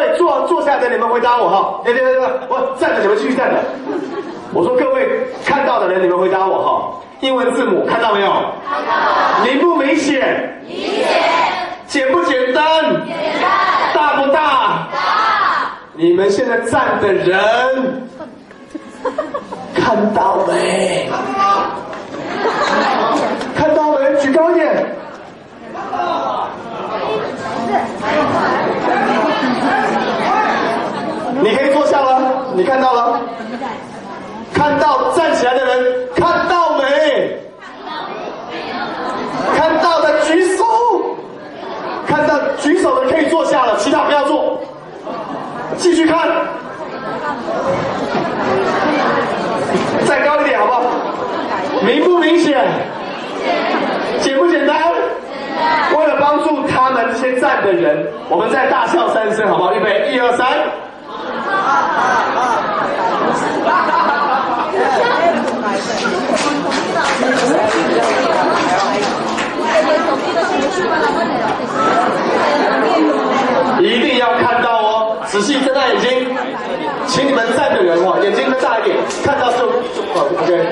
位坐坐下等你们回答我哈，对对对对，我站着你们继续站着。我说各位看到的人，你们回答我哈。英文字母看到没有？看到。明不明显？明显。简不简单？简单。大不大？大。你们现在站的人看到没？看到没？举高一点。你可以坐下了，你看到了。看到站起来的人，看到没？看到的举手。看到举手的可以坐下了，其他不要坐。继续看。再高一点好不好？明不明显？简不简单？为了帮助他们这些站的人，我们再大笑三声好不好？预备，一二三。一定要看到哦，仔细睁大眼睛，请你们站的人哦，眼睛睁大一点，看到就，OK。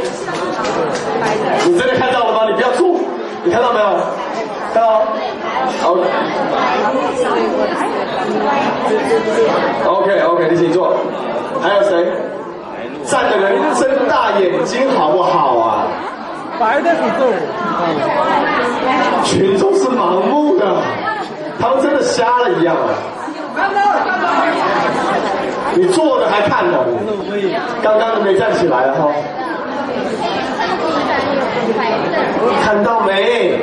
你真的看到了吗？你不要吐，你看到没有？？OK。OK 你请坐。还有谁？站的人睁大眼睛好不好啊？白的不动。群众是盲目的，他们真的瞎了一样啊！你坐着还看呢？刚刚都没站起来哈。看到没？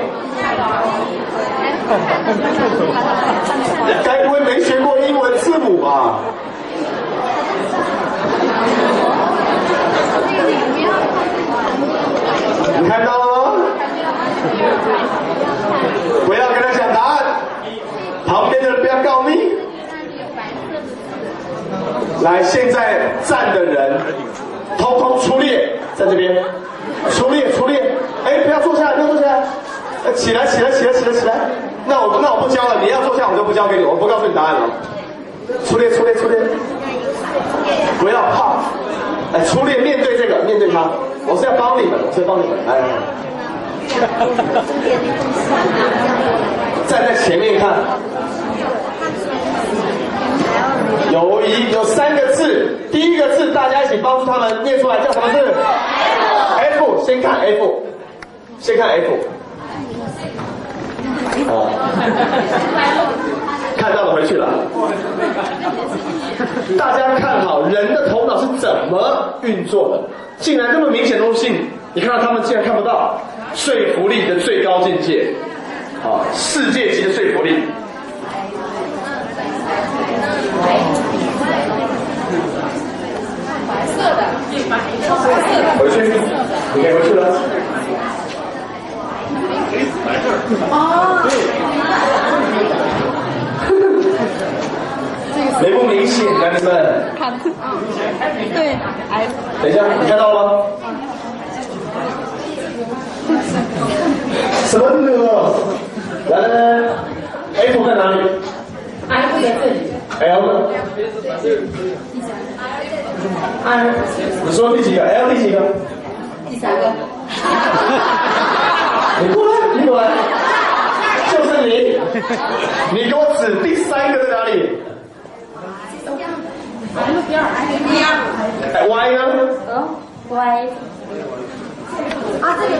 该不会没学过英文字母吧？你看到了吗？不要跟他讲答案，旁边的人不要告密。来，现在站的人，通通出列，在这边，出列出列。哎，不要坐下来，不要坐下来，起来起来起来起来起来。那我那我不教了，你要坐下我就不教给你，我不告诉你答案了。出列出列出列，不要怕，哎，出列面对这个，面对他，我是要帮你们，我是要帮你们，来。站在前面看，有一有三个字，第一个字大家一起帮助他们念出来，叫什么字？F，先看 F，先看 F。哦，看到了，回去了。大家看好，人的头脑是怎么运作的？竟然这么明显的东西，你看到他们竟然看不到。说服力的最高境界，啊，世界级的说服力。白色的，回去，你可以回去了。哦。没不明显，男人们。看，对，等一下，你看到了吗？什么呢？来来来，F 在哪里？F 在这里。L 呢？I，你说第几个？L 第几个？第三个。你过来，就是你。你给我指第三个在哪里？Y 呢？嗯，Y。啊，这里。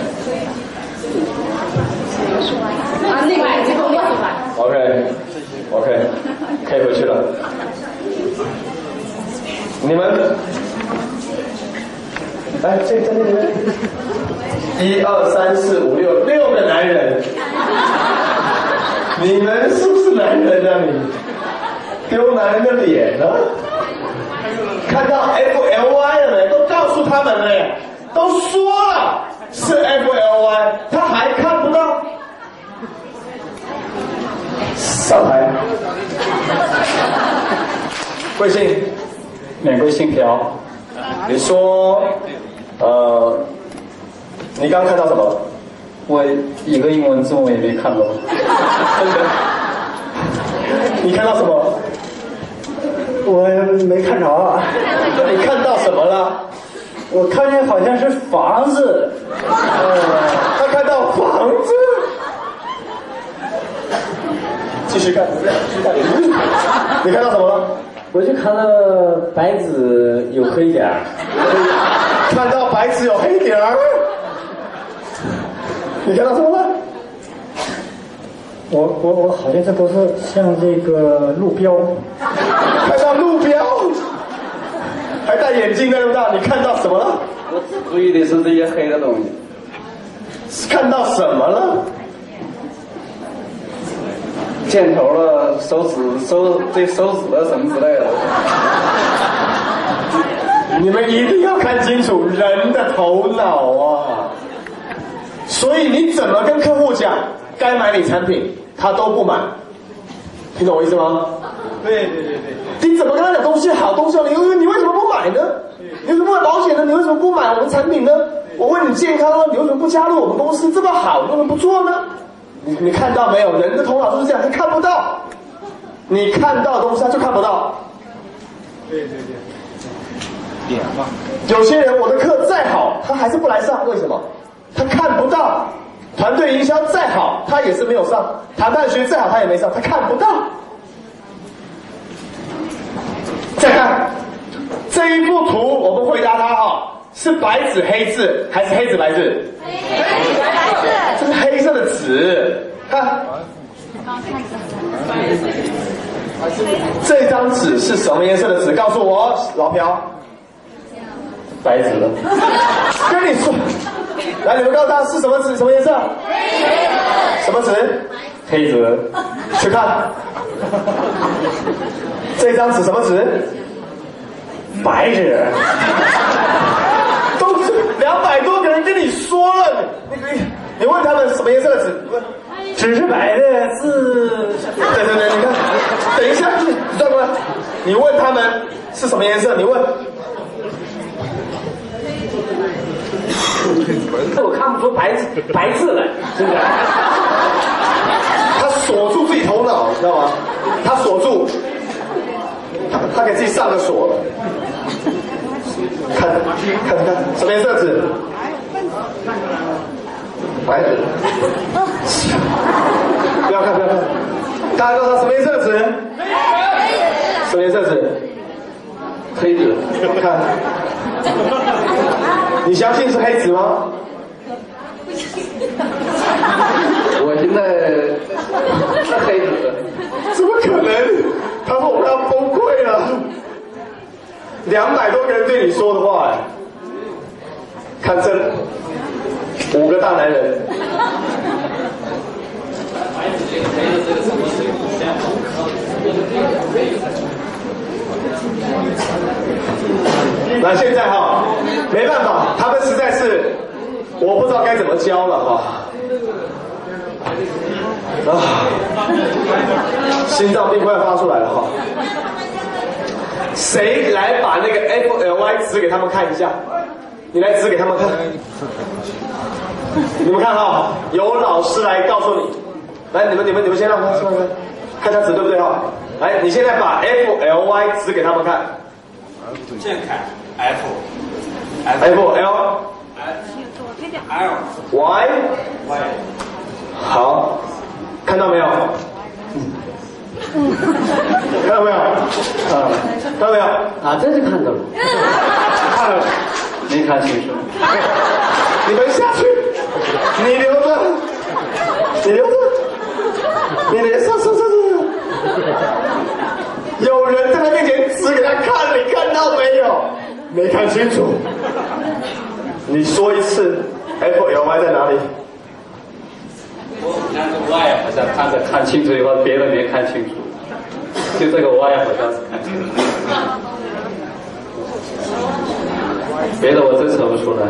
啊，那个已经过了吧？OK，OK，可以回去了。你们，来，这这那边，一二三四五六，六个男人。你们是不是男人啊？你丢男人的脸呢？看到 F L Y 了没？都告诉他们了，都说了。是 F L Y，他还看不到。上台。贵姓？免贵姓朴。你说，呃，你刚刚看到什么？我一个英文字母也没看到。你看到什么？我没看着啊，那你看到什么了？我看见好像是房子，呃，他看到房子。继续看，继续看。你看到什么了？我就看到白纸有黑点儿，看到白纸有黑点儿。你看到什么了？我我我好像这都是像这个路标，看到路标，还戴眼镜的那么大，你看到什么了？我注意的是这些黑的东西，看到什么了？箭头了、手指、手这手指了什么之类的。你们一定要看清楚人的头脑啊！所以你怎么跟客户讲该买你产品，他都不买，听懂我意思吗？对对对对，你怎么跟他讲东西好，东西好，你你为什么不买呢？你为什么不买保险呢？你为什么不买我们产品呢？我问你健康呢，你为什么不加入我们公司？这么好，你为什么不做呢？你你看到没有？人的头脑就是这样，他看不到，你看到的东西他就看不到。对对对，点嘛，有些人我的课再好，他还是不来上，为什么？他看不到。团队营销再好，他也是没有上；谈判学再好，他也没上，他看不到。再看这一幅图，我们回答他哈，是白纸黑字还是黑纸白字？黑纸白字这是黑色的纸，看。这张纸是什么颜色的纸？告诉我，老朴。白纸的，跟你说，来，你们告诉他是什么纸，什么颜色？什么纸？黑纸，去看。这张纸什么纸？白纸，都是两百多个人跟你说了，你你你问他们什么颜色的纸？问纸是白的，是对对对，你看，等一下，你知道吗？你问他们是什么颜色？你问，我看不出白字白字来，真的？他锁住自己头脑，知道吗？他锁住，他给自己上了锁。看看看，什么颜色纸？白纸。不要看不要看，大家告诉他什么颜色纸？什么颜色纸？黑子。看，你相信是黑子吗？我现在是黑子，怎么可能？他说我们要崩溃了。两百多个人对你说的话，哎，看这五个大男人，那现在哈，没办法，他们实在是我不知道该怎么教了哈。啊，心脏病快要发出来了哈。谁来把那个 F L Y 指给他们看一下？你来指给他们看。你们看哈，有老师来告诉你。来，你们你们你们先让他看看，看他指对不对哈？来，你现在把 F L Y 指给他们看。健凯 F F L L Y Y 好，看到没有？看到没有？啊，看到没有？啊，这就看到了，看到了。没看清楚。你们下去，你留着，你留着，你留上上上上。有人在他面前指给他看，你看到没有？没看清楚。你说一次，F L Y 在哪里？我那个 Y 好像看着看清楚以后，别人没看清楚，就这个 Y 好像是看清楚，别的我真扯不出来。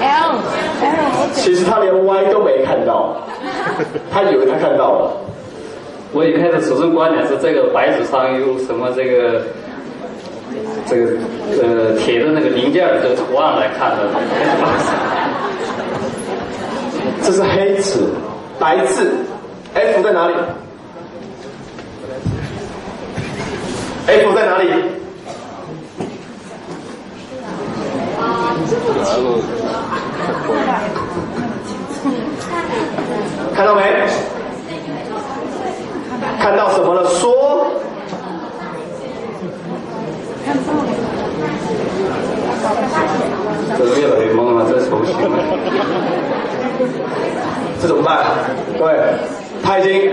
L L 其实他连 Y 都没看到，他以为他看到了。我一开始始终观点是这个白纸上有什么这个这个呃铁的那个零件的这个图案来看的，这是黑纸，白字，F 在哪里 F 在哪里？看到没？看到什么了？说。这越来越懵了，这手型。这怎么办？各位，他已经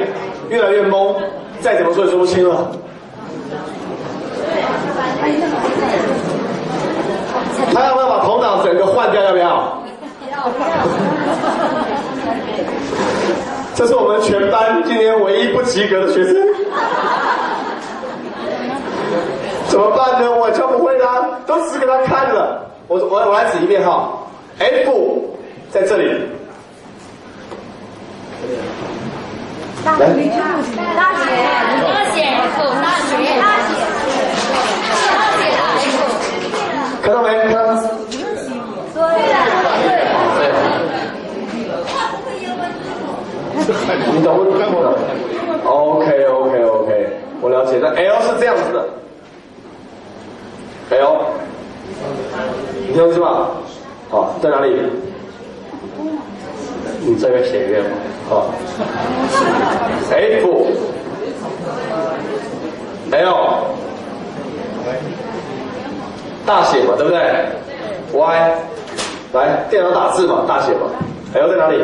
越来越懵，再怎么说也说不清了。他要不要把头脑整个换掉？要不要？这是我们全班今年唯一不及格的学生。怎么办呢？我教不会啦，都指给他看了。我我我来指一遍哈，F 在这里。大学，大学，大学，大学，大学，大学的 F，看到没？看到吗？对你懂不懂？OK OK OK，我了解。那 L 是这样子的，L，你听懂是吧？好，在哪里？你这个写一遍吧。好，F，L，大写嘛，对不对？Y，来，电脑打字嘛，大写嘛。L 在哪里？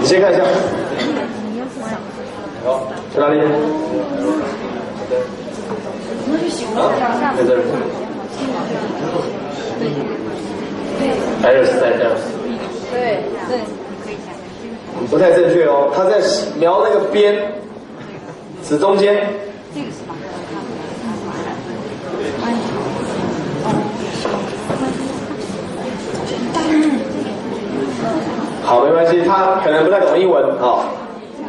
你先看一下。好，在哪里？啊，在这里。L 是在这儿。对对，不太正确哦，他在描那个边，指中间。他可能不太懂英文啊、哦，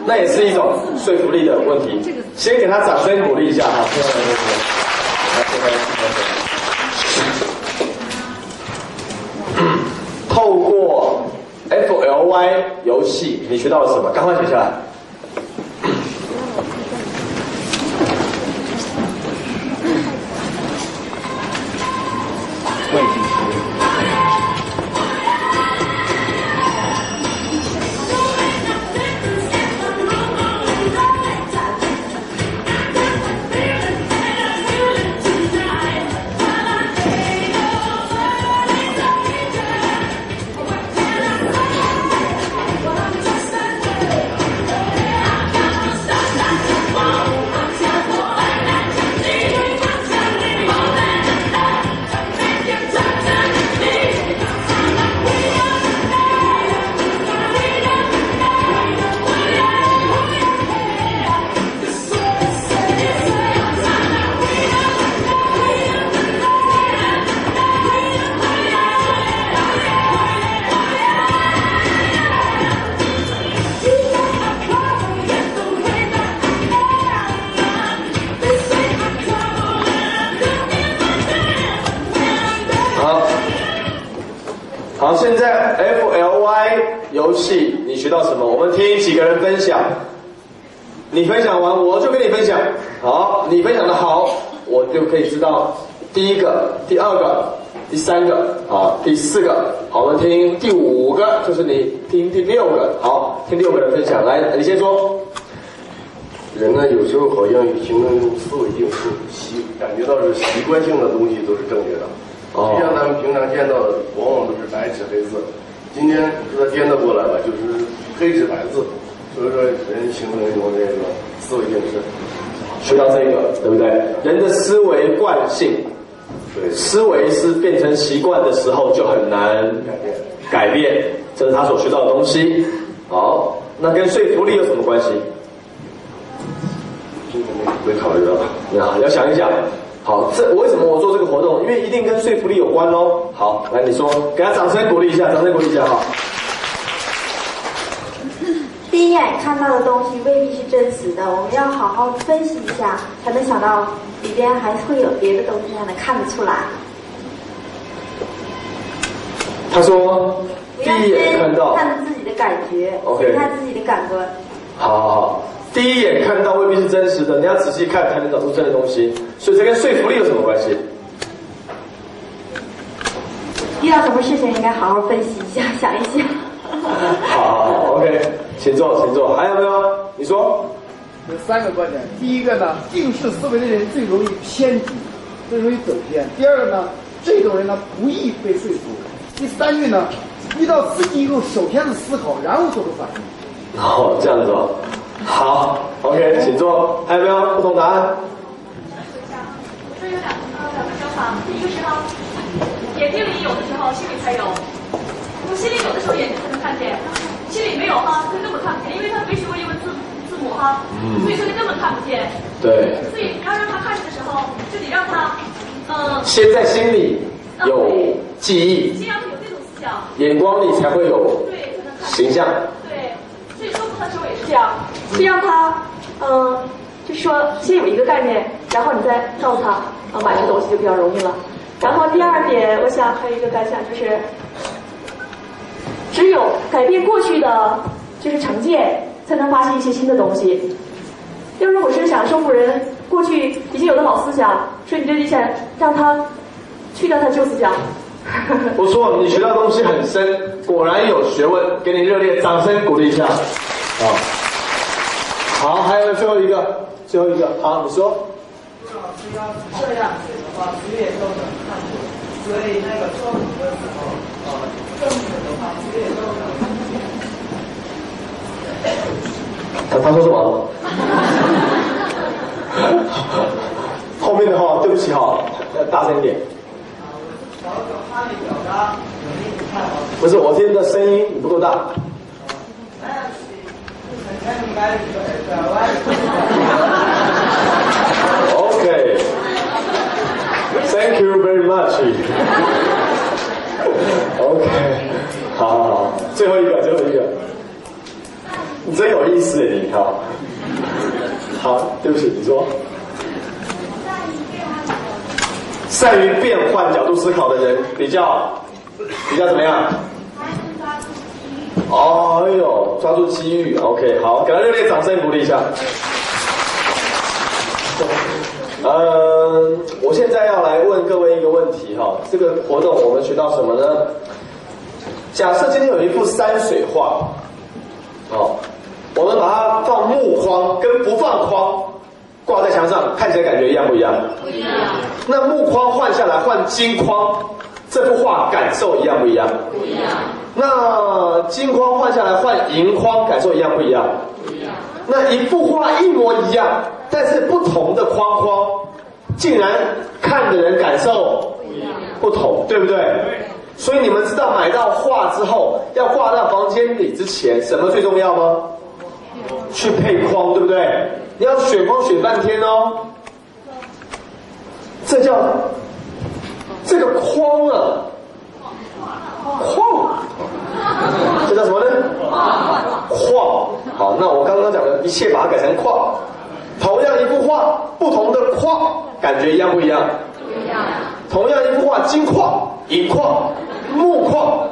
那也是一种说服力的问题。先给他掌声鼓励一下哈，透过 FLY 游戏，你学到了什么？赶快写下来。分享，你分享完我就跟你分享。好，你分享的好，我就可以知道第一个、第二个、第三个，啊，第四个。好，我们听第五个，就是你听第六个。好，听六个人分享，来，你先说。人呢，有时候好像形成一种思维定式，习感觉到是习惯性的东西都是正确的。哦实际上咱们平常见到的往往都是白纸黑字，今天把它颠倒过来了，就是黑纸白字。所以说，人形成一种这个思维定式。学到这个，对不对？人的思维惯性，对，思维是变成习惯的时候就很难改变。改变，这是他所学到的东西。好，那跟说服力有什么关系？这个没没考虑到。那，要想一想。好，这为什么我做这个活动？因为一定跟说服力有关喽。好，来你说，给他掌声鼓励一下，掌声鼓励一下哈。第一眼看到的东西未必是真实的，我们要好好分析一下，才能想到里边还会有别的东西，才能看得出来。他说，第一眼看到，看自己的感觉 OK 所以他自己的感官。好好好，第一眼看到未必是真实的，你要仔细看才能找出真的东西，所以这跟说服力有什么关系？遇到什么事情应该好好分析一下，想一想。好好好，OK，请坐，请坐，还有没有？你说。有三个观点。第一个呢，定式思维的人最容易偏激，最容易走偏。第二个呢，这种人呢不易被说服。第三句呢，遇到刺激以后，首先是思考，然后做出反应。哦，这样子哦。好，OK，请坐。还有没有不同答案？我说有两呃两个想法，第一个是哈，眼睛里有的时候心里才有，我心里有的时候眼睛才能看见，心里没有哈，他根本看不见，因为他没学过英文字字母哈，嗯所以说他根本看不见。对，所以你要让他看见的时候，就得让他，呃，先在心里有记忆，先让他有这种思想，眼光里才会有对，才能看形象。对，所以说服的时候也是这样，先让他，嗯、就是说先有一个概念，然后你再告诉他，啊，买这东西就比较容易了。然后第二点，我想还有一个感想就是，只有改变过去的就是成见，才能发现一些新的东西。要如果是想说服人过去已经有的老思想，说你这里想让他去掉他旧思想，不错，你学到东西很深，果然有学问，给你热烈掌声鼓励一下。啊，好，还有最后一个，最后一个，好，你说。这样子的话，谁也都能看懂，所以那个说服的时候，呃，他他说什么？后面的话，对不起哈，要大声一点。不，是，我听的声音不够大。OK。Thank you very much. OK，好好好，最后一个，最后一个，你真有意思，你好。好，对不起，你说。善于变换角度思考的人比较比较怎么样？哦，哎呦，抓住机遇，OK，好，给他热烈掌声鼓励一下。嗯，我现在要来问各位一个问题哈，这个活动我们学到什么呢？假设今天有一幅山水画，哦，我们把它放木框跟不放框挂在墙上，看起来感觉一样不一样？不一样。那木框换下来换金框，这幅画感受一样不一样？不一样。那金框换下来换银框，感受一样不一样？不一样。那一幅画一模一样，但是不同的框框，竟然看的人感受不一样，不同，对不对？所以你们知道买到画之后要挂到房间里之前，什么最重要吗？去配框，对不对？你要选框选半天哦。这叫这个框啊，框，这叫什么呢？框。好，那我刚刚讲的一切把它改成框。同样一幅画，不同的框，感觉一样不一样？不一样。同样一幅画，金框、银框、木框，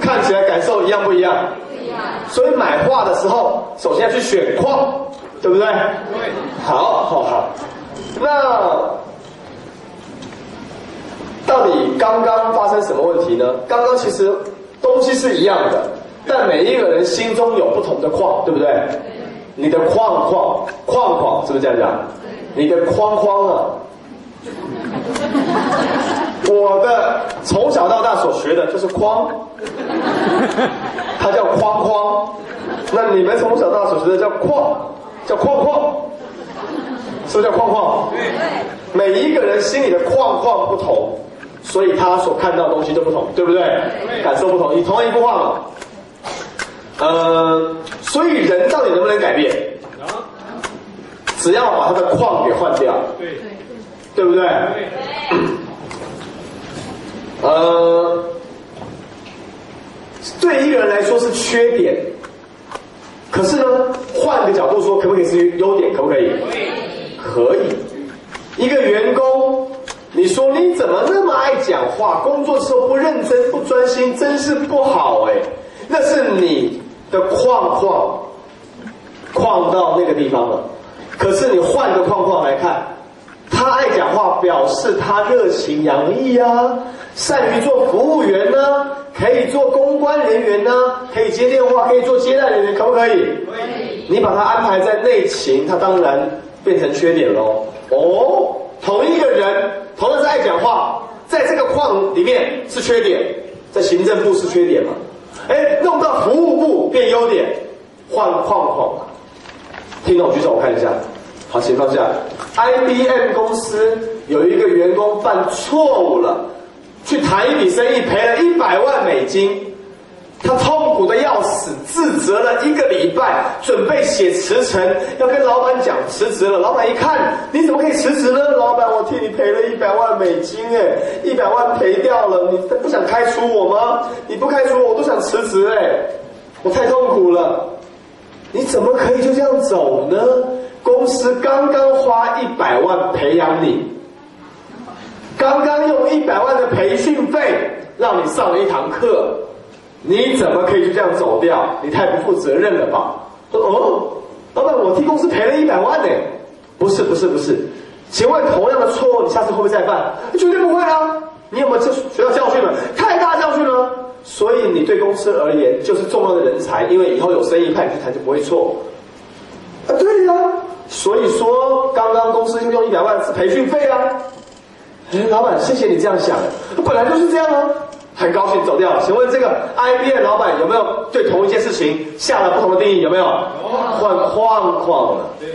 看起来感受一样不一样？不一样。所以买画的时候，首先要去选框，对不对？对。好，好，好。那到底刚刚发生什么问题呢？刚刚其实东西是一样的，但每一个人心中有不同的框，对不对？你的框框框框是不是这样讲？你的框框啊，我的从小到大所学的就是框，它叫框框。那你们从小到大所学的叫框，叫框框，是不是叫框框？对。每一个人心里的框框不同，所以他所看到的东西就不同，对不对？感受不同。你同样一幅画嘛，呃，所以人到底能不能改变？只要把他的框给换掉，对，对对不对？对呃，对一个人来说是缺点，可是呢，换个角度说，可不可以是优点？可不可以？可以。一个员工，你说你怎么那么爱讲话，工作的时候不认真、不专心，真是不好哎。那是你的框框框到那个地方了。可是你换个框框来看，他爱讲话，表示他热情洋溢啊，善于做服务员呢，可以做公关人员呢，可以接电话，可以做接待人员，可不可以？可以。你把他安排在内勤，他当然变成缺点喽。哦，同一个人，同样是爱讲话，在这个框里面是缺点，在行政部是缺点嘛？哎，弄到服务部变优点，换框框。听懂举手，我看一下。好，请放下。IBM 公司有一个员工犯错误了，去谈一笔生意赔了一百万美金，他痛苦的要死，自责了一个礼拜，准备写辞呈，要跟老板讲辞职了。老板一看，你怎么可以辞职呢？老板，我替你赔了一百万美金，哎，一百万赔掉了，你不想开除我吗？你不开除我，我都想辞职，哎，我太痛苦了。你怎么可以就这样走呢？公司刚刚花一百万培养你，刚刚用一百万的培训费让你上了一堂课，你怎么可以就这样走掉？你太不负责任了吧？哦，老板，我替公司赔了一百万呢。不是，不是，不是。请问同样的错误，你下次会不会再犯？绝对不会啊！你有没有这学到教训了？太大教训了。所以你对公司而言就是重要的人才，因为以后有生意派你去谈就不会错。啊，对呀。所以说刚刚公司用一百万是培训费啊。哎，老板，谢谢你这样想，本来就是这样啊。很高兴走掉。请问这个 IBM 老板有没有对同一件事情下了不同的定义？有没有？换框框了。对。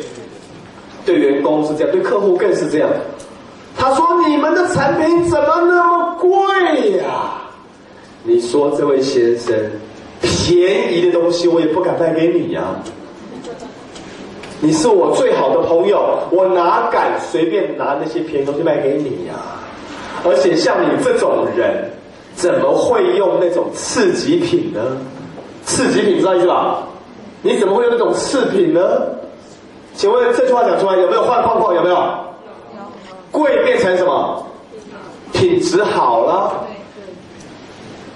对员工是这样，对客户更是这样。他说：“你们的产品怎么那么贵呀？”你说这位先生，便宜的东西我也不敢卖给你呀。你是我最好的朋友，我哪敢随便拿那些便宜东西卖给你呀？而且像你这种人，怎么会用那种次极品呢？次极品知道意思吧？你怎么会用那种次品呢？请问这句话讲出来有没有换框框？有没有？贵变成什么？品质好了。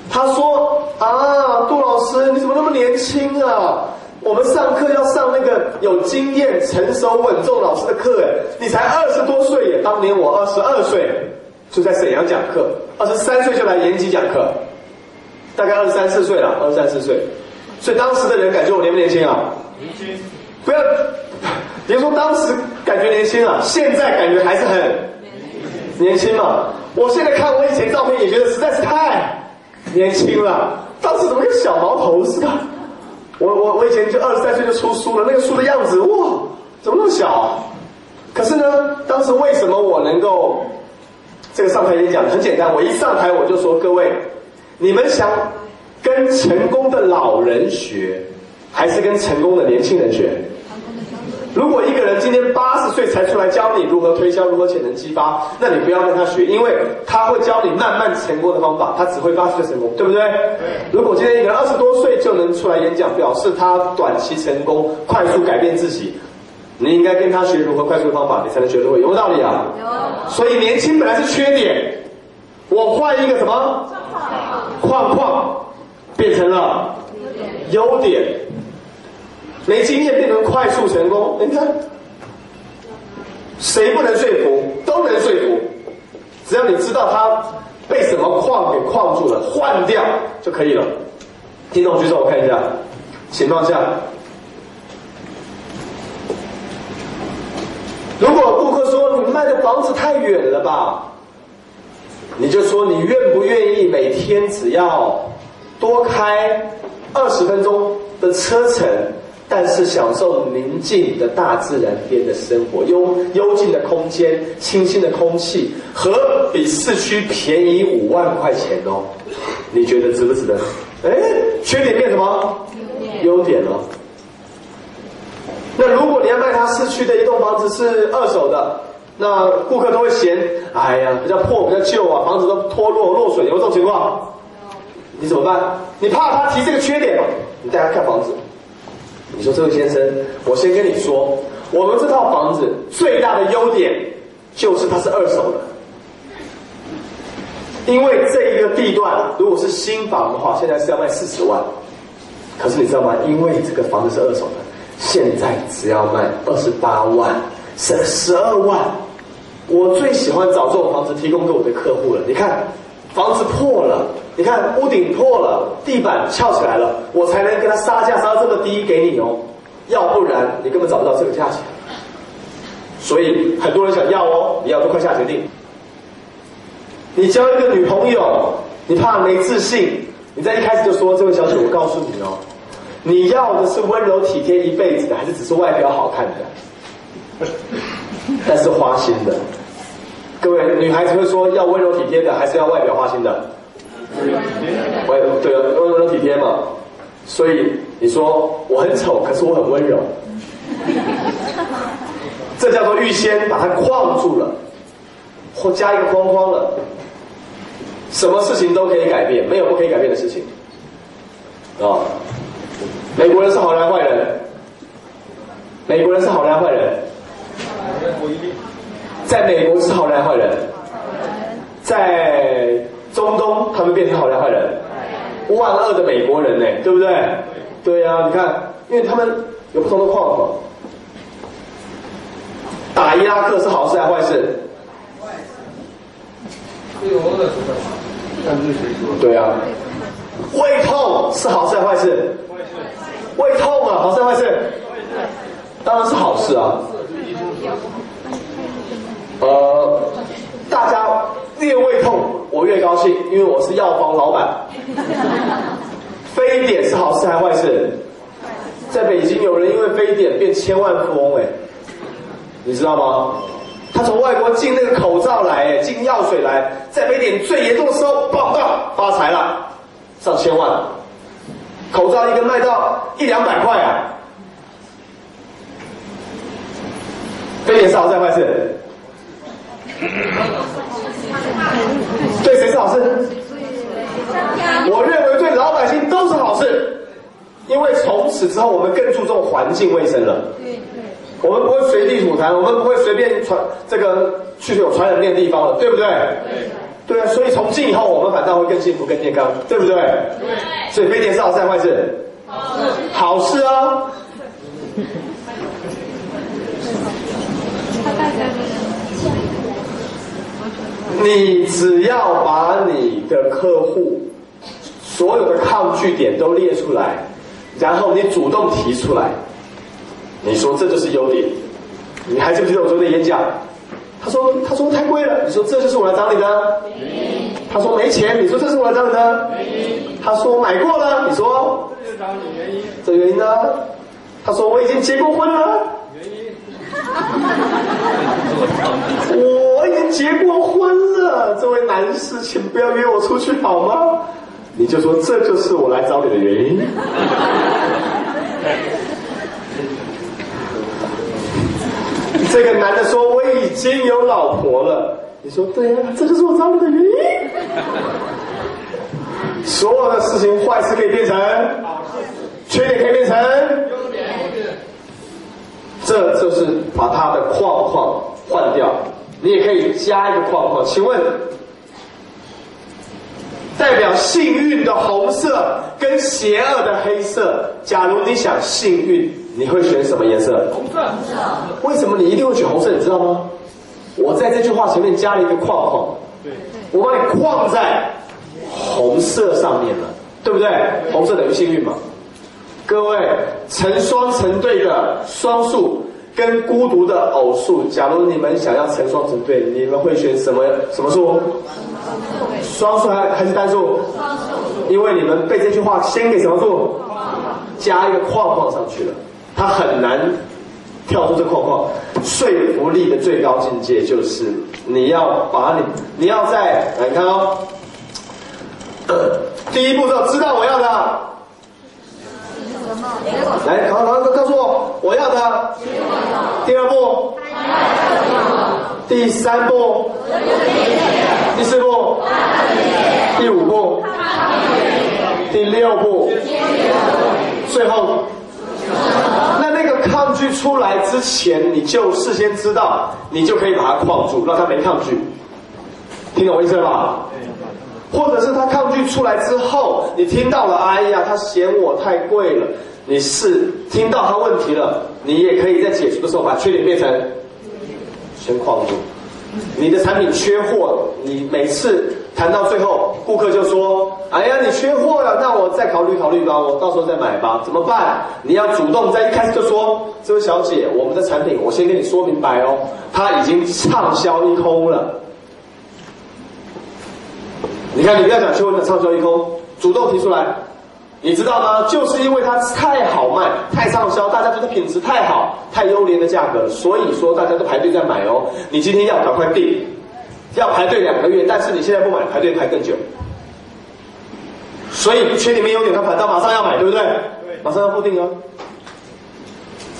他说：“啊，杜老师，你怎么那么年轻啊？我们上课要上那个有经验、成熟、稳重老师的课，哎，你才二十多岁耶！当年我二十二岁就在沈阳讲课，二十三岁就来延吉讲课，大概二十三四岁了，二十三四岁。所以当时的人感觉我年不年轻啊？年轻。不要，别说当时感觉年轻了，现在感觉还是很年轻嘛。我现在看我以前照片，也觉得实在是太……年轻了，当时怎么跟小毛头似的？我我我以前就二十三岁就出书了，那个书的样子哇，怎么那么小？可是呢，当时为什么我能够这个上台演讲？很简单，我一上台我就说：各位，你们想跟成功的老人学，还是跟成功的年轻人学？如果一个人今天八十岁才出来教你如何推销、如何潜能激发，那你不要跟他学，因为他会教你慢慢成功的方法，他只会八十岁成功，对不对？对。如果今天一个人二十多岁就能出来演讲，表示他短期成功、快速改变自己，你应该跟他学如何快速的方法，你才能学得会，有没有道理啊？有。所以年轻本来是缺点，我换一个什么框框，变成了优点。没经验变成快速成功，你看，谁不能说服？都能说服，只要你知道他被什么框给框住了，换掉就可以了。听众举手，我看一下，请放下。如果顾客说你卖的房子太远了吧，你就说你愿不愿意每天只要多开二十分钟的车程。但是享受宁静的大自然边的生活，幽幽静的空间，清新的空气，和比市区便宜五万块钱哦，你觉得值不值得？哎，缺点变什么？优点了。那如果你要卖他市区的一栋房子是二手的，那顾客都会嫌，哎呀，比较破，比较旧啊，房子都脱落落水，有这种情况，你怎么办？你怕他提这个缺点吗？你带他看房子。你说这位先生，我先跟你说，我们这套房子最大的优点就是它是二手的，因为这一个地段如果是新房的话，现在是要卖四十万，可是你知道吗？因为这个房子是二手的，现在只要卖二十八万，省十二万。我最喜欢找这种房子提供给我的客户了。你看，房子破了，你看屋顶破了，地板翘起来了，我才能跟他杀价杀这么低给你哦，要不然你根本找不到这个价钱。所以很多人想要哦，你要就快下决定。你交一个女朋友，你怕没自信，你在一开始就说这位小姐，我告诉你哦，你要的是温柔体贴一辈子的，还是只是外表好看的？但是花心的，各位女孩子会说要温柔体贴的，还是要外表花心的？我对啊，温柔体贴嘛。所以你说我很丑，可是我很温柔，这叫做预先把它框住了，或加一个框框了。什么事情都可以改变，没有不可以改变的事情。啊，美国人是好人坏人？美国人是好人坏人？在美国是好人坏人？在中东他们变成好人坏人？万恶的美国人呢？对不对？对呀，你看，因为他们有不同的框框。打伊拉克是好事还是坏事？对啊，胃痛是好事还是坏事？胃痛啊，好事坏事？当然是好事啊。呃，大家越胃痛，我越高兴，因为我是药房老板。非典是好事还是坏事？在北京有人因为非典变千万富翁哎，你知道吗？他从外国进那个口罩来，进药水来，在非典最严重的时候，棒棒发财了，上千万。口罩一个卖到一两百块啊！非典是好事还是坏事？对谁是好事？我认为对老百姓都是好事，因为从此之后我们更注重环境卫生了。我们不会随地吐痰，我们不会随便传这个去有传染病的地方了，对不对？对啊，所以从今以后我们反倒会更幸福、更健康，对不对？对。所以非典是好事还是坏事？好事。好事啊。你只要把你的客户所有的抗拒点都列出来，然后你主动提出来，你说这就是优点。你还记不记得我昨天演讲？他说他说太贵了，你说这就是我来找你的。他说没钱，你说这是我来找你的。他说买过了，你说这就是找你原因。这原因呢？他说我已经结过婚了。原因。我已经结过婚了，这位男士，请不要约我出去好吗？你就说这就是我来找你的原因。这个男的说我已经有老婆了，你说对呀，这就是我找你的原因。所有的事情，坏事可以变成好事缺点，可以变成优点。这就是把他的框框换掉，你也可以加一个框框。请问，代表幸运的红色跟邪恶的黑色，假如你想幸运，你会选什么颜色？红色。为什么你一定会选红色？你知道吗？我在这句话前面加了一个框框，对我把你框在红色上面了，对不对？红色等于幸运嘛。各位，成双成对的双数跟孤独的偶数，假如你们想要成双成对，你们会选什么什么数？双数还还是单数？双数。因为你们被这句话先给什么数？加一个框框上去了，他很难跳出这框框。说服力的最高境界就是你要把你，你要在来看哦，第一步骤知道我要的。来，考考告诉我我要的。第二步。第三步。第四步。第五步。第六步。最后。抗拒出来之前，你就事先知道，你就可以把它框住，让它没抗拒。听懂我意思了吧？或者是他抗拒出来之后，你听到了，哎呀，他嫌我太贵了，你是听到他问题了，你也可以在解除的时候把缺点变成先框住。你的产品缺货，你每次谈到最后，顾客就说：“哎呀，你缺货了，那我再考虑考虑吧，我到时候再买吧。”怎么办？你要主动在一开始就说：“这位小姐，我们的产品，我先跟你说明白哦，它已经畅销一空了。”你看，你不要讲缺货的畅销一空，主动提出来，你知道吗？就是因为它太好卖、太畅销，大家觉得品质太好、太优廉的价格，所以说大家都排队在买哦。你今天要赶快订，要排队两个月，但是你现在不买，排队排更久。所以缺点没优点，他排到马上要买，对不对？对，马上要固定哦。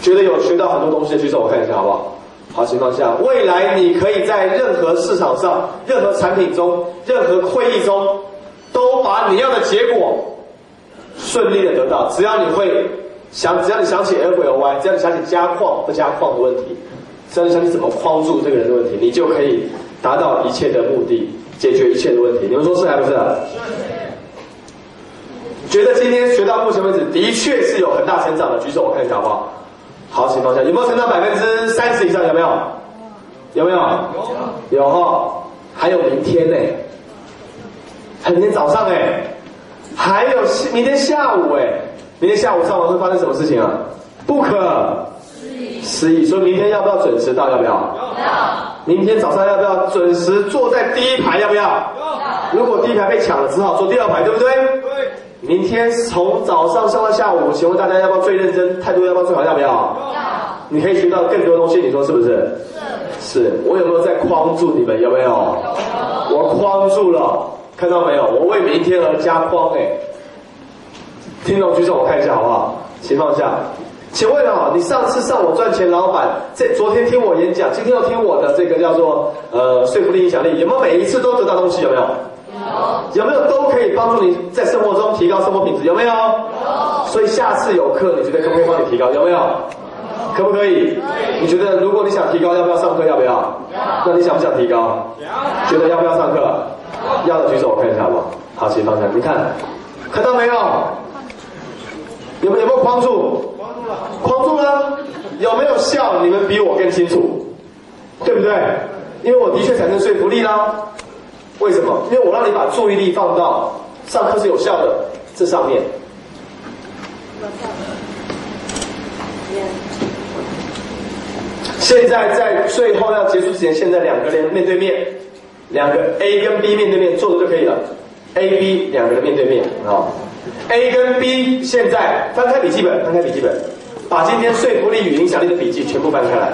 觉得有学到很多东西的举手，我看一下好不好？好情况下，未来你可以在任何市场上、任何产品中、任何会议中，都把你要的结果顺利的得到。只要你会想，只要你想起 L 或 Y，只要你想起加框不加框的问题，只要你想起怎么框住这个人的问题，你就可以达到一切的目的，解决一切的问题。你们说是还不是？是觉得今天学到目前为止的确是有很大成长的，举手我看一下好不好？好请放下有没有成长百分之三十以上？有没有？有没有？有。有哈，还有明天呢，明天早上哎，还有明天下午哎，明天下午上完会发生什么事情啊？不可思议。所以明天要不要准时到？要不要？要。明天早上要不要准时坐在第一排？要不要？要。如果第一排被抢了，只好坐第二排，对不对？对。明天从早上上到下午，请问大家要不要最认真？态度要不要最好？要不要？要。你可以学到更多东西，你说是不是？是。是。我有没有在框住你们？有没有？有。我框住了，看到没有？我为明天而加框哎。听懂举手，我看一下好不好？请放下，请问哦，你上次上我赚钱老板，这昨天听我演讲，今天又听我的这个叫做呃说服力影响力，有没有每一次都得到东西？有没有？有有没有都可以帮助你在生活中提高生活品质？有没有？有。所以下次有课，你觉得可不可以帮你提高？有没有？可不可以？你觉得如果你想提高，要不要上课？要不要？那你想不想提高？觉得要不要上课？要的举手，我看一下好不好？好，请放下。你看，看到没有？有没有没有？框住了。有没有效？你们比我更清楚，对不对？因为我的确产生说服力啦。为什么？因为我让你把注意力放到上课是有效的这上面。现在在最后要结束之前，现在两个人面对面，两个 A 跟 B 面对面坐着就可以了。A、B 两个人面对面啊。A 跟 B 现在翻开笔记本，翻开笔记本，把今天说服力与影响力的笔记全部翻开来。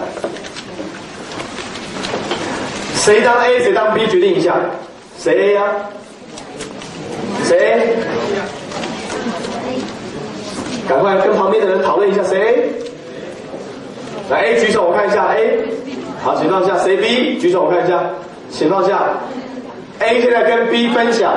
谁当 A，谁当 B，决定一下。谁 A 呀？谁？赶快跟旁边的人讨论一下，谁？来 A 举手，我看一下 A。好，请放下谁 B 举手，我看一下。请放下 A 现在跟 B 分享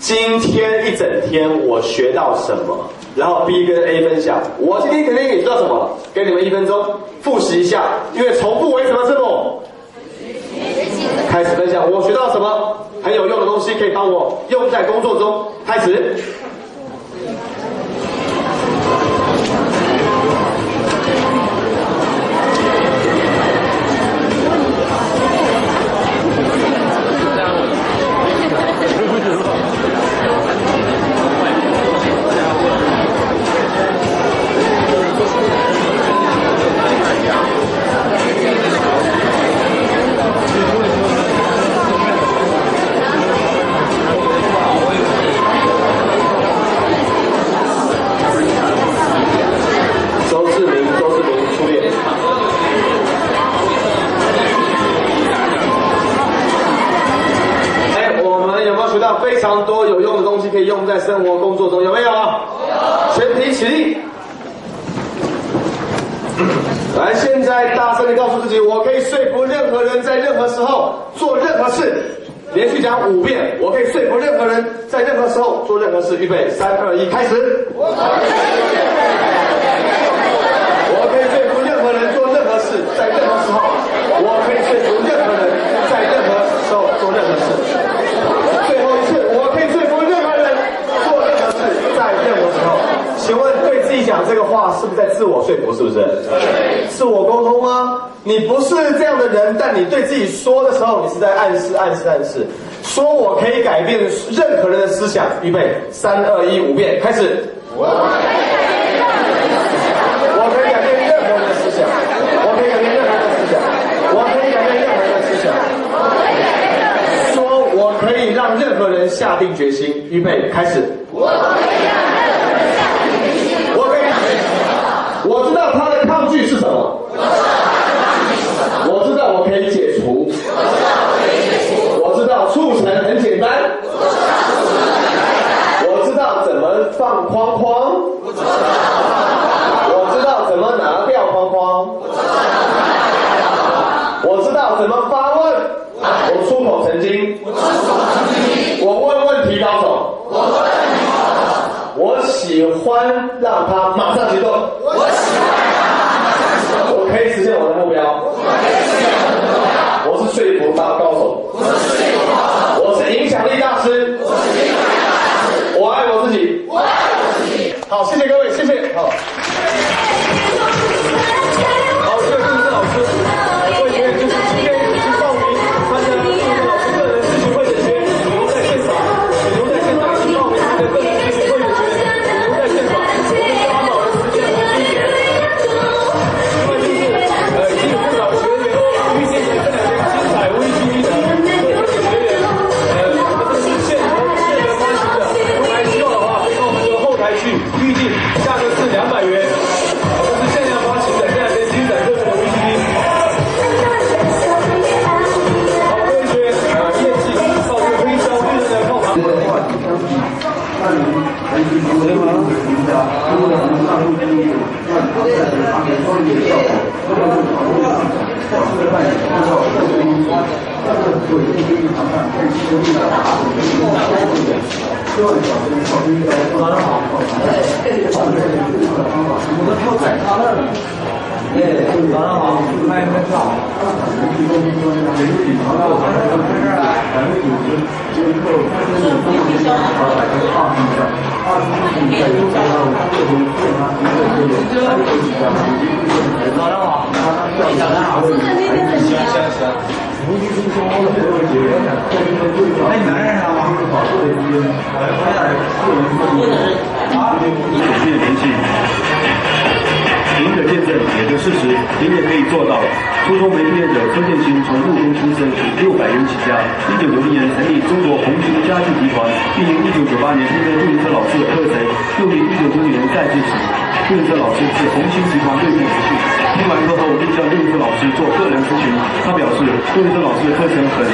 今天一整天我学到什么，然后 B 跟 A 分享我今天肯定也知道什么，给你们一分钟复习一下，因为重复为什么字母？开始分享，我学到什么很有用的东西，可以帮我用在工作中。开始。非常多有用的东西可以用在生活工作中，有没有？有。全体起立。来，现在大声的告诉自己，我可以说服任何人在任何时候做任何事。连续讲五遍，我可以说服任何人在任何时候做任何事。预备，三二一，开始。我可以说服任何人做任何事，在任何时候。我可以说服任何人在任何时候做任何事。最后一次，我请问对自己讲这个话是不是在自我说服？是不是？自我沟通吗？你不是这样的人，但你对自己说的时候，你是在暗示、暗示、暗示。说我可以改变任何人的思想。预备，三二一，五遍，开始。我可以改变任何人的思想。我可以改变任何人的思想。我可以改变任何人的思想。说我可以让任何人下定决心。预备，开始可以让任何人下定决心。我可以。我知道他的抗拒是什么。我知道我可以解除。我知道促成很简单。我知道怎么放框框。我知道怎么拿掉框框。我知道怎么发问。我出口成金。我问问题高手。我喜欢让他马上行动。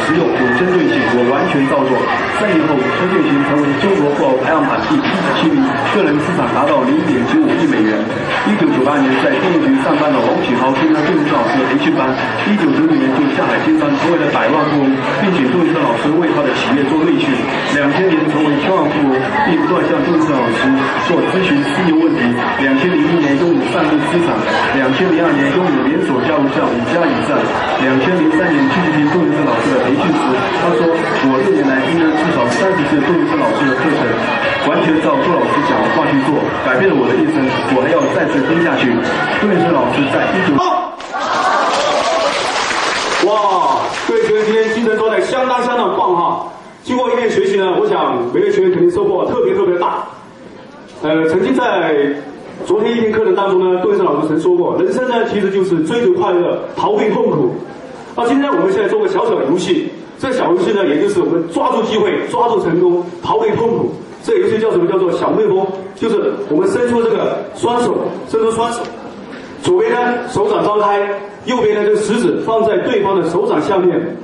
实用，有针对性，我完全照做。三年后，孙建新成为中国富豪排行榜第七十七名，个人资产达到零点九五亿美元。一九九八年在电力局上班的王启豪参加杜云生老师培训班，一九九九年就下海经商，成为了百万富翁，并请杜云生老师为他的企业做内训。两千年成为千万富翁，并不断向杜云生老师做咨询私有问题。两千零一年拥有上亿资产，两千零二年拥有连锁加油站五家以上。两千零三年继续听杜云生老师的培训时，他说：“我六年来听了至少三十次杜云生老师的课程，完全照杜老师讲的话去做，改变了我的一生。我还要再次听下去。”杜云生老师在一九。哇，各位学员今天精神状态相当相当棒哈！经过一遍学习呢，我想每位学员肯定收获特别特别大。呃，曾经在昨天一天课程当中呢，杜医生老师曾说过，人生呢其实就是追逐快乐，逃避痛苦。那今天我们现在做个小小的游戏，这小游戏呢，也就是我们抓住机会，抓住成功，逃避痛苦。这个游戏叫什么？叫做小蜜蜂，就是我们伸出这个双手，伸出双手，左边呢手掌张开，右边呢这个食指放在对方的手掌下面。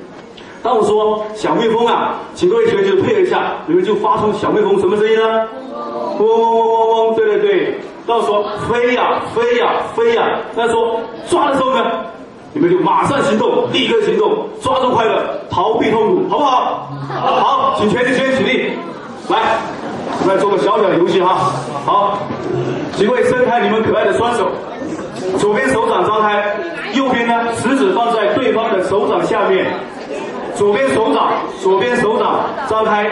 当我说小蜜蜂啊，请各位同学配合一下，你们就发出小蜜蜂什么声音呢？嗡嗡嗡嗡嗡，对对对。到说飞呀飞呀飞呀，那说抓的时候呢，你们就马上行动，立刻行动，抓住快乐，逃避痛苦，好不好？好，请全体学员起立，来，我们来做个小小的游戏哈。好，请各位伸开你们可爱的双手，左边手掌张开，右边呢食指放在对方的手掌下面。左边手掌，左边手掌张开，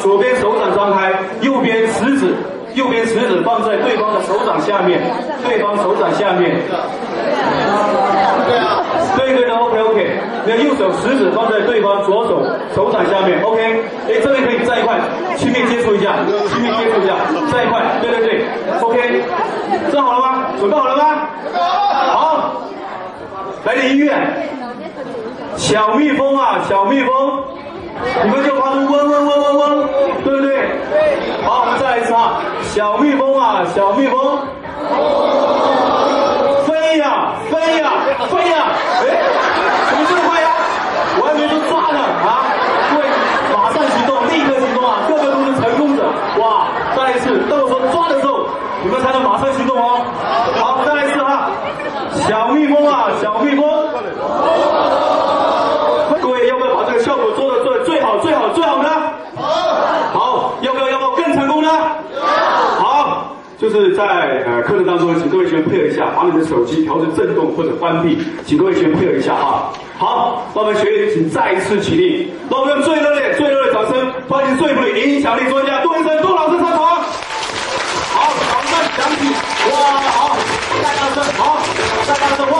左边手掌张开，右边食指右边食指放在对方的手掌下面，对方手掌下面。对对的，OK OK。那右手食指放在对方左手手掌下面，OK。哎，这边可以站一块，亲密接触一下，亲密接触一下，站一块，对对对，OK。站好了吗？准备好了吗？好。来点音乐。小蜜蜂啊，小蜜蜂，你们就发出嗡嗡嗡嗡嗡，对不对？好，我们再来一次啊，小蜜蜂啊，小蜜蜂，飞呀飞呀飞呀，哎，怎么这么快呀？我还没说抓呢啊！各位马上行动，立刻行动啊！各个都是成功者，哇！再一次，当我说抓的时候，你们才能马上行动哦。好，再来一次哈，小蜜蜂啊，小蜜蜂。各位要不要把这个效果做的做的最好最好最好呢？好，要不要要不要更成功呢？好，在呃课程当中，请各位学员配合一下，把你的手机调成震动或者关闭，请各位学员配合一下哈。好，那我们学员请再一次起立，让我们用最热烈、最热烈的掌声，欢迎最富的影响力专家杜医生杜老师上场。好，掌声响起，哇，好，再大声，好，再大声，哇，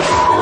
好。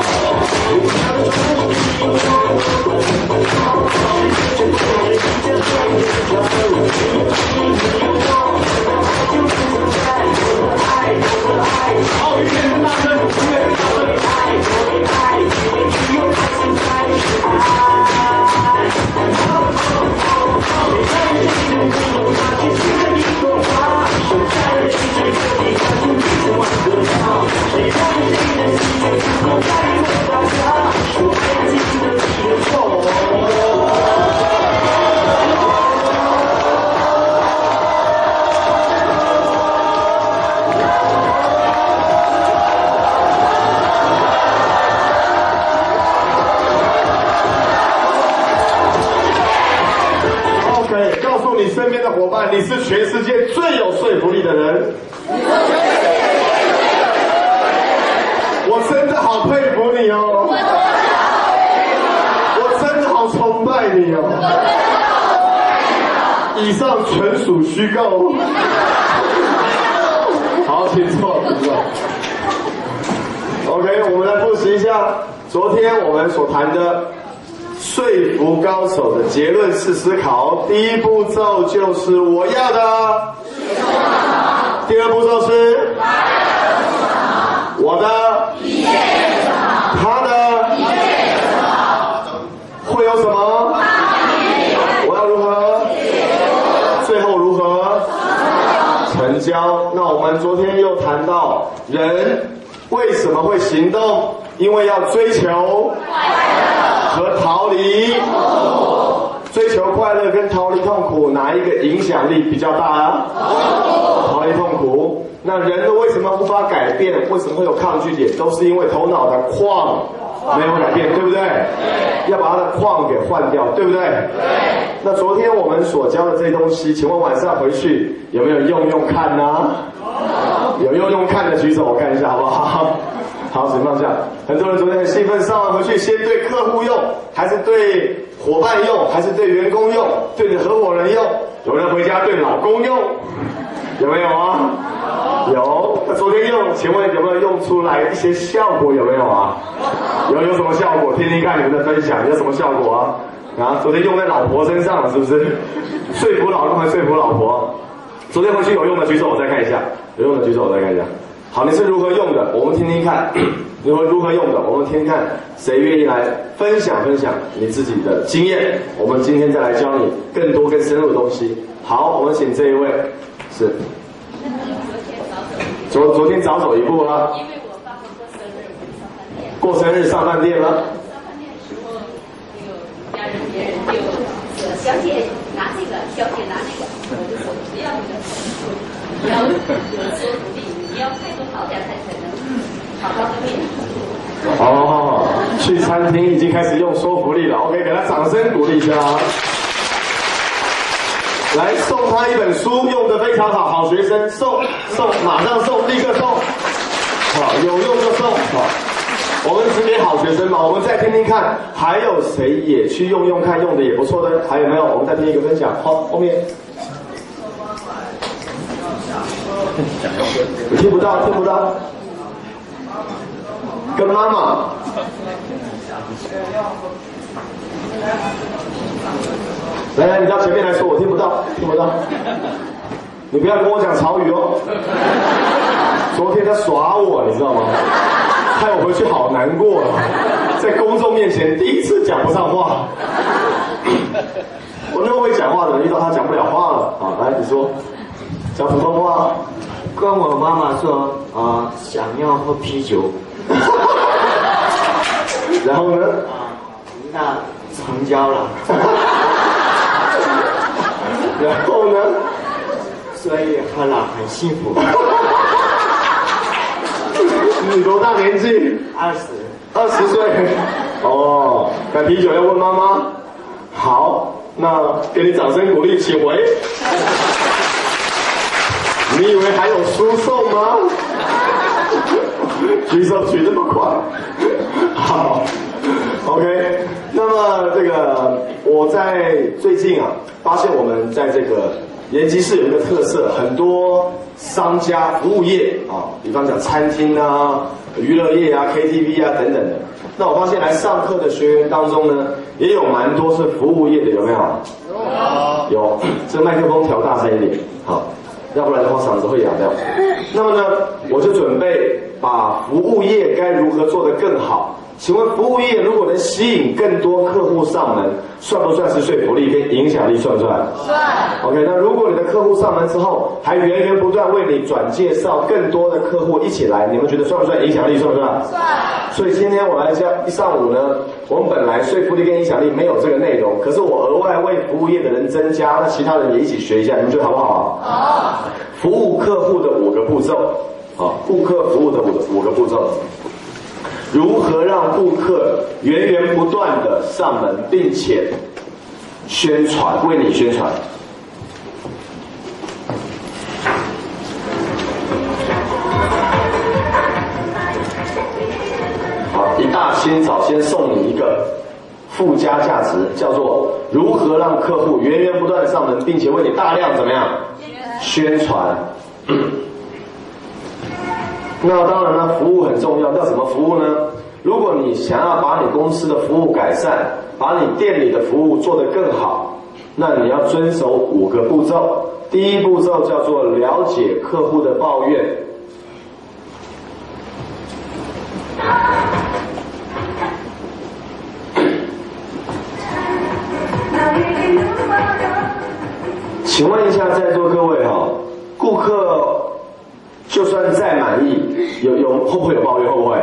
我们所谈的说服高手的结论式思考。第一步骤就是我要的，第二步骤是我的，他的，会有什么？我要如何？最后如何？成交。那我们昨天又谈到人为什么会行动？因为要追求和逃离。追求快乐跟逃离痛苦，哪一个影响力比较大啊？逃离痛苦。那人都为什么无法改变？为什么会有抗拒点？都是因为头脑的矿没有改变，对不对？要把它的矿给换掉，对不对？那昨天我们所教的这些东西，请问晚上回去有没有用用看呢？有用用看的举手，我看一下好不好？好，请放下。很多人昨天很兴奋，上完回去先对客户用，还是对伙伴用，还是对员工用，对你合伙人用？有人回家对老公用，有没有啊？有。那昨天用，请问有没有用出来一些效果？有没有啊？有有什么效果？听听看你们的分享，有什么效果啊？啊，昨天用在老婆身上了，是不是？说服老公还说服老婆？昨天回去有用的举手，我再看一下。有用的举手，我再看一下。好，你是如何用的？我们听听看，如何如何用的？我们听听看，谁愿意来分享分享你自己的经验？我们今天再来教你更多更深入的东西。好，我们请这一位是昨昨天早走一步啊，因为我爸爸过生日，我就上饭店。过生日上饭店了。上饭店时候，就家人别人就小姐拿这个，小姐拿那个，我就说不要你的你要有说服力，你要态度好点才才能好好的面。哦，去餐厅已经开始用说服力了。OK，给他掌声鼓励一下。来送他一本书，用的非常好，好学生送送，马上送，立刻送，好有用就送，好。我们只给好学生嘛，我们再听听看，还有谁也去用用看，用的也不错的，还有没有？我们再听一个分享，好，后面。听不到，听不到。跟妈妈。来来，你到前面来说，我听不到，听不到。你不要跟我讲潮语哦。昨天他耍我，你知道吗？害我回去好难过，在公众面前第一次讲不上话。我那么会讲话的遇到他讲不了话了啊！来，你说，讲普通话。跟我妈妈说啊，想要喝啤酒。然后呢？啊，那成交了。然后呢？所以喝了很幸福。你多大年纪？二十。二十岁。哦，买啤酒要问妈妈。好，那给你掌声鼓励，请回。你以为还有输送吗？举手举那么快。好，OK。那么这个我在最近啊，发现我们在这个延吉市有一个特色，很多商家服务业啊，比方讲餐厅啊、娱乐业啊、KTV 啊等等的。那我发现来上课的学员当中呢，也有蛮多是服务业的，有没有？有。有。这麦克风调大声一点，好，要不然的话嗓子会哑掉。那么呢，我就准备把服务业该如何做得更好。请问服务业如果能吸引更多客户上门，算不算是说服力跟影响力？算不算？算。OK，那如果你的客户上门之后，还源源不断为你转介绍更多的客户一起来，你们觉得算不算影响力？算不算？算。所以今天我来教一上午呢，我们本来说服力跟影响力没有这个内容，可是我额外为服务业的人增加，那其他人也一起学一下，你们觉得好不好？好。服务客户的五个步骤，啊，顾客服务的五五个步骤。如何让顾客源源不断的上门，并且宣传为你宣传？好，一大清早先送你一个附加价值，叫做如何让客户源源不断的上门，并且为你大量怎么样宣传？那当然了，服务很重要，要怎么服务呢？如果你想要把你公司的服务改善，把你店里的服务做得更好，那你要遵守五个步骤。第一步骤叫做了解客户的抱怨。请问一下在座各位哈，顾客就算再满意，有有会不会有抱怨？会不会？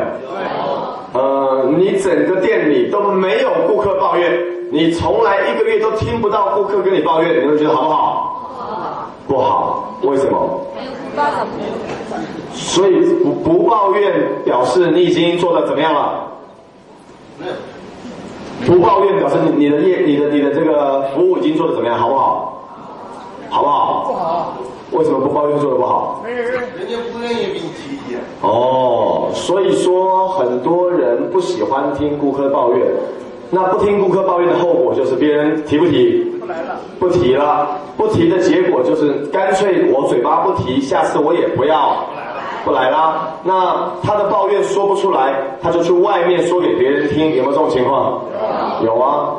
呃，你整个店里都没有顾客抱怨，你从来一个月都听不到顾客跟你抱怨，你们觉得好不好？不好，为什么？所以不不抱怨表示你已经做的怎么样了？不抱怨表示你你的业你的你的这个服务已经做的怎么样？好不好？好不好？不好。为什么不抱怨做的不好？没人，人家不愿意给你提意见。哦，所以说很多人不喜欢听顾客抱怨，那不听顾客抱怨的后果就是别人提不提？不来了。不提了，不提的结果就是干脆我嘴巴不提，下次我也不要不来啦。那他的抱怨说不出来，他就去外面说给别人听，有没有这种情况？有啊。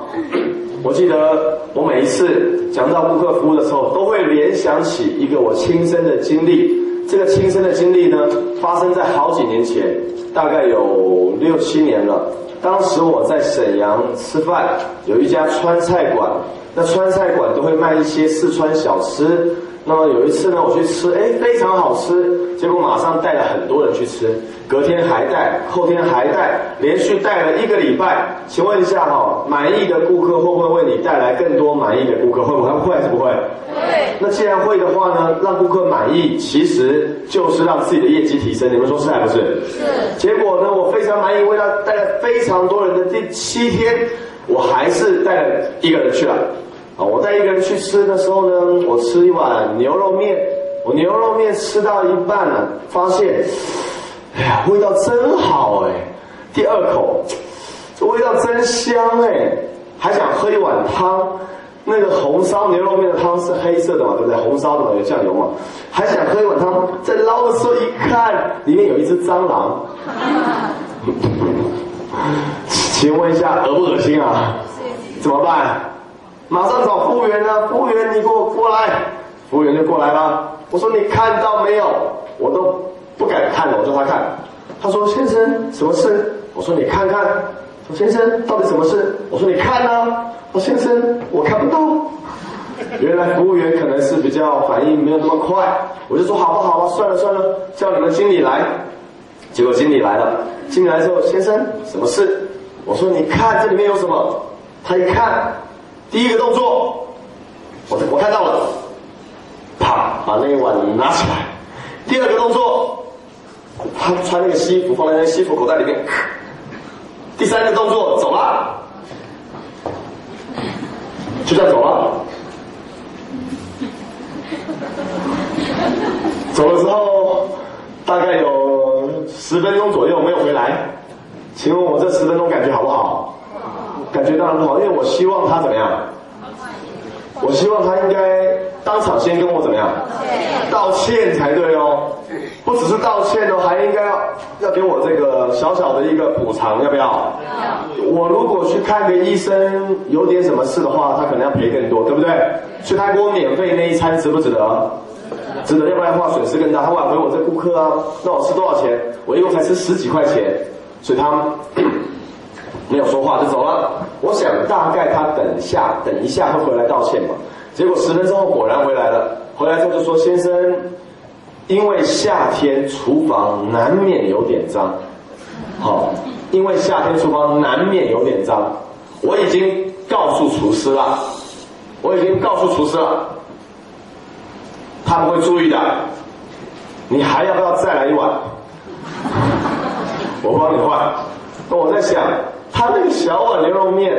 我记得我每一次讲到顾客服务的时候，都会联想起一个我亲身的经历。这个亲身的经历呢，发生在好几年前，大概有六七年了。当时我在沈阳吃饭，有一家川菜馆，那川菜馆都会卖一些四川小吃。那么有一次呢，我去吃，哎，非常好吃，结果马上带了很多人去吃，隔天还带，后天还带，连续带了一个礼拜。请问一下哈，满意的顾客会不会为你带来更多满意的顾客？会不会？会还是不会？会。那既然会的话呢，让顾客满意，其实就是让自己的业绩提升。你们说是还不是？是。结果呢，我非常满意，为他带了非常多人的第七天，我还是带了一个人去了。啊，我带一个人去吃的时候呢，我吃一碗牛肉面，我牛肉面吃到一半呢，发现，哎呀，味道真好哎，第二口，这味道真香哎，还想喝一碗汤，那个红烧牛肉面的汤是黑色的嘛，对不对？红烧的嘛，有酱油嘛，还想喝一碗汤，在捞的时候一看，里面有一只蟑螂。请问一下，恶不恶心啊？怎么办？马上找服务员啊！服务员，你给我过来。服务员就过来了。我说你看到没有？我都不敢看了，我叫他看。他说先生，什么事？我说你看看。说先生，到底什么事？我说你看啊。说先生，我看不到。原来服务员可能是比较反应没有那么快，我就说好吧好吧，算了算了，叫你们经理来。结果经理来了，经理来之后，先生，什么事？我说你看这里面有什么？他一看，第一个动作，我我看到了，啪，把那一碗拿起来。第二个动作，他穿那个西服放在那西服口袋里面。第三个动作走了，就这样走了。走了之后，大概有十分钟左右没有回来。请问我这十分钟感觉好不好？感觉当然不好，因为我希望他怎么样？我希望他应该当场先跟我怎么样？道歉才对哦，不只是道歉哦，还应该要要给我这个小小的一个补偿，要不要？我如果去看个医生，有点什么事的话，他可能要赔更多，对不对？所以他给我免费那一餐值不值得？值得，要不然的话损失更大。他挽回我这顾客啊，那我吃多少钱？我一共才吃十几块钱，所以他没有说话就走了。我想大概他等一下等一下会回来道歉吧。结果十分钟后果然回来了，回来之后就说：“先生，因为夏天厨房难免有点脏，好，因为夏天厨房难免有点脏，我已经告诉厨师了，我已经告诉厨师了，他不会注意的。你还要不要再来一碗？我帮你换。那我在想。”他那个小碗牛肉面，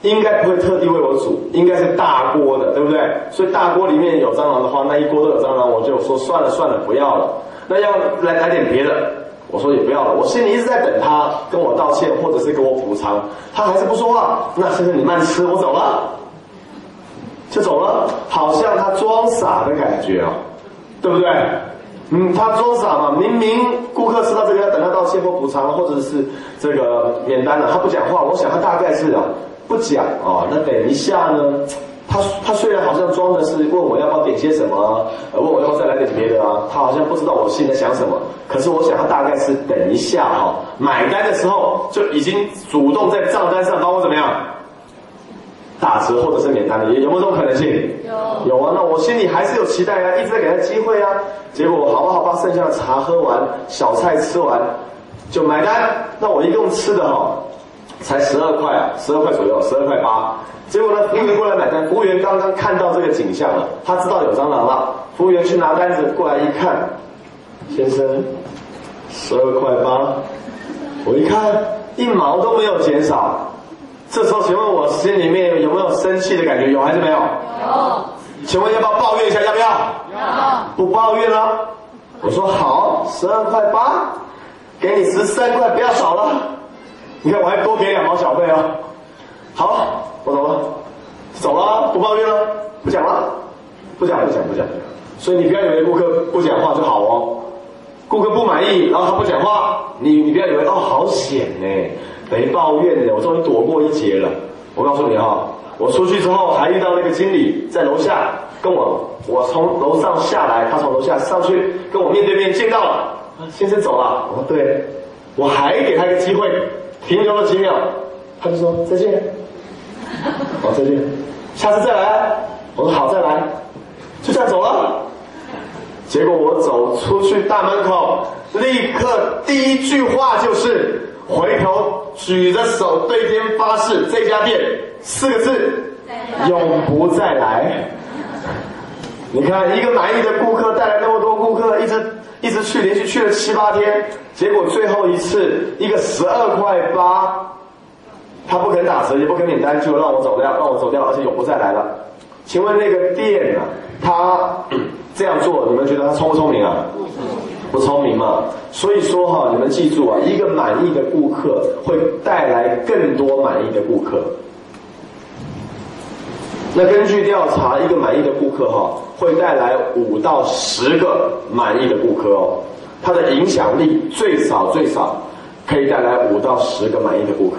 应该不会特地为我煮，应该是大锅的，对不对？所以大锅里面有蟑螂的话，那一锅都有蟑螂，我就说算了算了，不要了。那要来来点别的，我说也不要了。我心里一直在等他跟我道歉，或者是给我补偿，他还是不说话。那先生你慢吃，我走了，就走了，好像他装傻的感觉哦，对不对？嗯，他装傻嘛，明明顾客吃到这个要等他道歉或补偿，或者是这个免单了，他不讲话。我想他大概是啊，不讲啊。那等一下呢，他他虽然好像装的是问我要不要点些什么，问我要不要再来点别的啊，他好像不知道我心里在想什么。可是我想他大概是等一下哈，买单的时候就已经主动在账单上帮我怎么样？打折或者是免单的，有有没有这种可能性？有有啊，那我心里还是有期待啊，一直在给他机会啊。结果好吧好吧，剩下的茶喝完，小菜吃完，就买单。那我一共吃的哈，才十二块啊，十二块左右，十二块八。结果呢，服务员过来买单，服务员刚刚看到这个景象了，他知道有蟑螂了。服务员去拿单子过来一看，先生，十二块八，我一看一毛都没有减少。这时候，请问我心里面有没有生气的感觉？有还是没有？有。请问要不要抱怨一下？要不要？要。不抱怨了。我说好，十二块八，给你十三块，不要少了。你看我还多给两毛小费哦。好，我走了，走了，不抱怨了，不讲了，不讲不讲不讲。所以你不要以为顾客不讲话就好哦。顾客不满意，然后他不讲话，你你不要以为哦好险呢。没抱怨的，我终于躲过一劫了。我告诉你哈，我出去之后还遇到那个经理在楼下跟我，我从楼上下来，他从楼下上去跟我面对面见到了。先生走了，我说对，我还给他一个机会，停留了几秒，他就说再见。好，再见，下次再来。我说好，再来，就这样走了。结果我走出去大门口，立刻第一句话就是。回头举着手对天发誓，这家店四个字，永不再来。你看，一个满意的顾客带来那么多顾客，一直一直去，连续去了七八天，结果最后一次一个十二块八，他不肯打折，也不肯免单，就让我走掉，让我走掉，而且永不再来了。请问那个店啊，他这样做，你们觉得他聪不聪明啊？不聪明嘛。所以说哈，你们记住啊，一个满意的顾客会带来更多满意的顾客。那根据调查，一个满意的顾客哈，会带来五到十个满意的顾客哦。它的影响力最少最少可以带来五到十个满意的顾客。